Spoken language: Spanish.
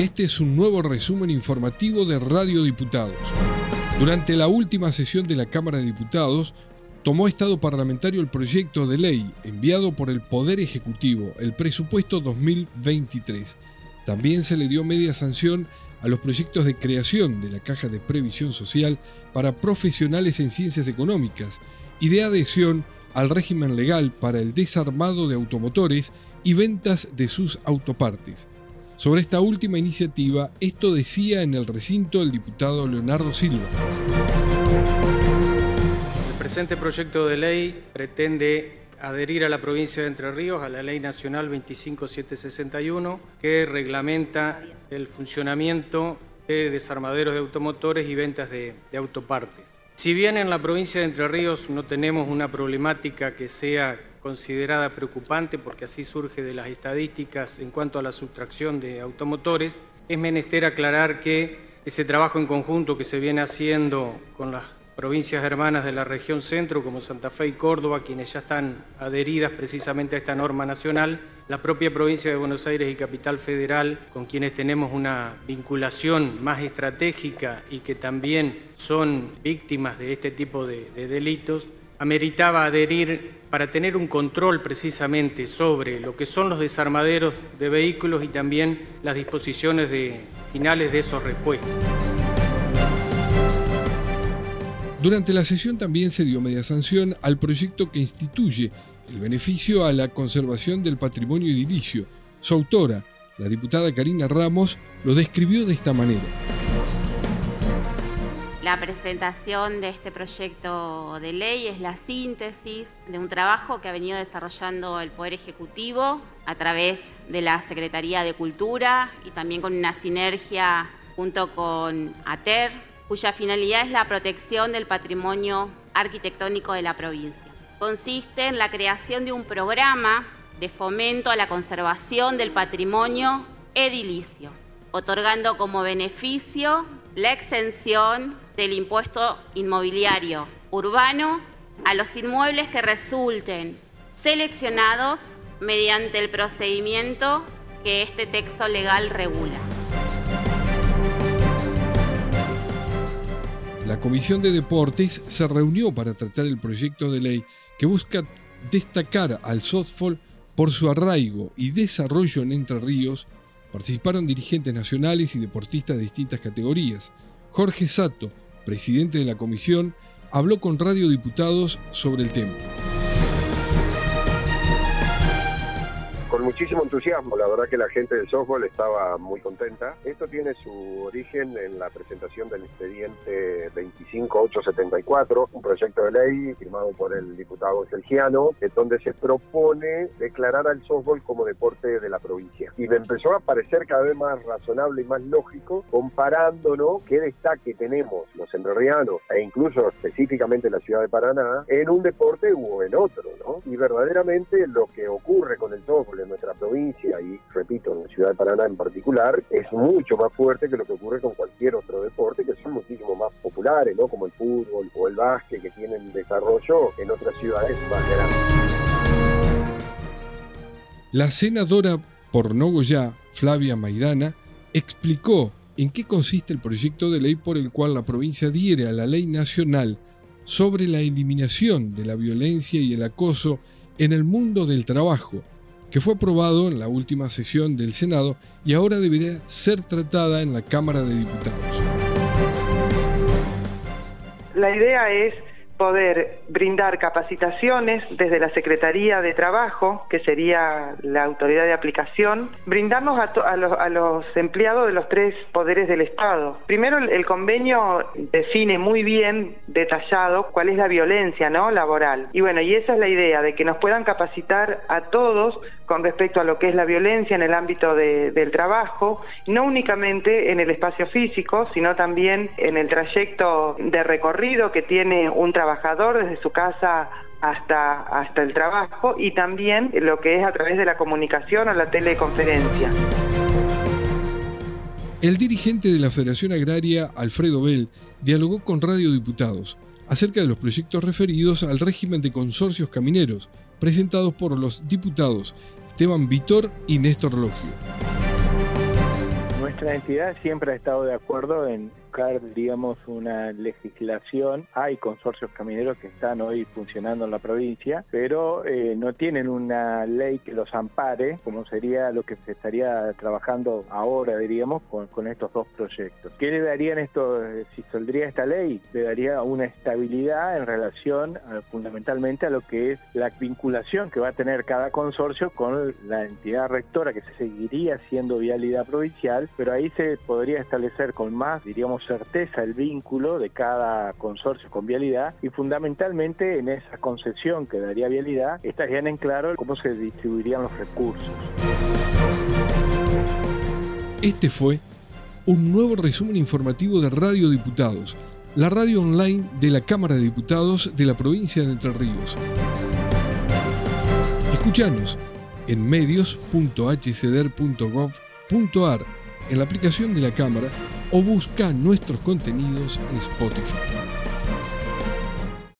Este es un nuevo resumen informativo de Radio Diputados. Durante la última sesión de la Cámara de Diputados, tomó estado parlamentario el proyecto de ley enviado por el Poder Ejecutivo, el presupuesto 2023. También se le dio media sanción a los proyectos de creación de la Caja de Previsión Social para profesionales en ciencias económicas y de adhesión al régimen legal para el desarmado de automotores y ventas de sus autopartes. Sobre esta última iniciativa, esto decía en el recinto el diputado Leonardo Silva. El presente proyecto de ley pretende adherir a la provincia de Entre Ríos a la Ley Nacional 25761 que reglamenta el funcionamiento de desarmaderos de automotores y ventas de, de, autopartes. Si bien en la provincia de Entre Ríos no tenemos una problemática que sea considerada preocupante porque así surge de las estadísticas en cuanto a la sustracción de automotores, es menester aclarar que ese trabajo en conjunto que se viene haciendo con las provincias hermanas de la región centro, como Santa Fe y Córdoba, quienes ya están adheridas precisamente a esta norma nacional, la propia provincia de Buenos Aires y Capital Federal, con quienes tenemos una vinculación más estratégica y que también son víctimas de este tipo de, de delitos, ameritaba adherir para tener un control precisamente sobre lo que son los desarmaderos de vehículos y también las disposiciones de, finales de esos repuestos. Durante la sesión también se dio media sanción al proyecto que instituye el beneficio a la conservación del patrimonio edilicio. Su autora, la diputada Karina Ramos, lo describió de esta manera. La presentación de este proyecto de ley es la síntesis de un trabajo que ha venido desarrollando el Poder Ejecutivo a través de la Secretaría de Cultura y también con una sinergia junto con ATER, cuya finalidad es la protección del patrimonio arquitectónico de la provincia. Consiste en la creación de un programa de fomento a la conservación del patrimonio edilicio, otorgando como beneficio la exención del impuesto inmobiliario urbano a los inmuebles que resulten seleccionados mediante el procedimiento que este texto legal regula. La Comisión de Deportes se reunió para tratar el proyecto de ley que busca destacar al softball por su arraigo y desarrollo en Entre Ríos. Participaron dirigentes nacionales y deportistas de distintas categorías. Jorge Sato, presidente de la comisión, habló con Radio Diputados sobre el tema. Muchísimo entusiasmo. La verdad que la gente del softball estaba muy contenta. Esto tiene su origen en la presentación del expediente 25874, un proyecto de ley firmado por el diputado Sergiano, donde se propone declarar al softball como deporte de la provincia. Y me empezó a parecer cada vez más razonable y más lógico comparando qué destaque tenemos los entrerrianos e incluso específicamente la ciudad de Paraná en un deporte u en otro. ¿no? Y verdaderamente lo que ocurre con el softball en nuestra provincia y, repito, en la ciudad de Paraná en particular, es mucho más fuerte que lo que ocurre con cualquier otro deporte, que son muchísimo más populares, ¿no? Como el fútbol o el básquet, que tienen desarrollo en otras ciudades más grandes. La senadora por Nogoyá, Flavia Maidana, explicó en qué consiste el proyecto de ley por el cual la provincia adhiere a la ley nacional sobre la eliminación de la violencia y el acoso en el mundo del trabajo, que fue aprobado en la última sesión del Senado y ahora debería ser tratada en la Cámara de Diputados. La idea es poder brindar capacitaciones desde la Secretaría de Trabajo, que sería la autoridad de aplicación, brindarnos a, los, empleados de los tres poderes del Estado. Primero, el, convenio define muy bien, detallado, cuál es la violencia ¿no? laboral. Y bueno, y esa es la idea, de que nos puedan capacitar a todos con respecto a lo que es la violencia en el ámbito del trabajo, no únicamente en el espacio físico, sino también en el trayecto de recorrido que tiene un trabajo trabajador desde su casa hasta, hasta el trabajo y también lo que es a través de la comunicación o la teleconferencia. El dirigente de la Federación Agraria, Alfredo Bell, dialogó con Radio Diputados acerca de los proyectos referidos al régimen de consorcios camineros, presentados por los diputados Esteban Vitor y Néstor Logio Nuestra entidad siempre ha estado de acuerdo en buscar, digamos, una legislación. Hay consorcios camineros que están hoy funcionando en la provincia, pero eh, no tienen una ley que los ampare, como sería lo que se estaría trabajando ahora, diríamos, con, con estos dos proyectos. ¿Qué le darían esto, si saldría esta ley? Le daría una estabilidad en relación fundamentalmente a lo que es la vinculación que va a tener cada consorcio con la entidad rectora que se seguiría siendo vialidad provincial, pero ahí se podría establecer con más, diríamos, certeza el vínculo de cada consorcio con vialidad y fundamentalmente en esa concesión que daría vialidad estarían en claro cómo se distribuirían los recursos. Este fue un nuevo resumen informativo de Radio Diputados, la radio online de la Cámara de Diputados de la provincia de Entre Ríos. Escuchanos en medios.hcder.gov.ar en la aplicación de la Cámara o busca nuestros contenidos en Spotify.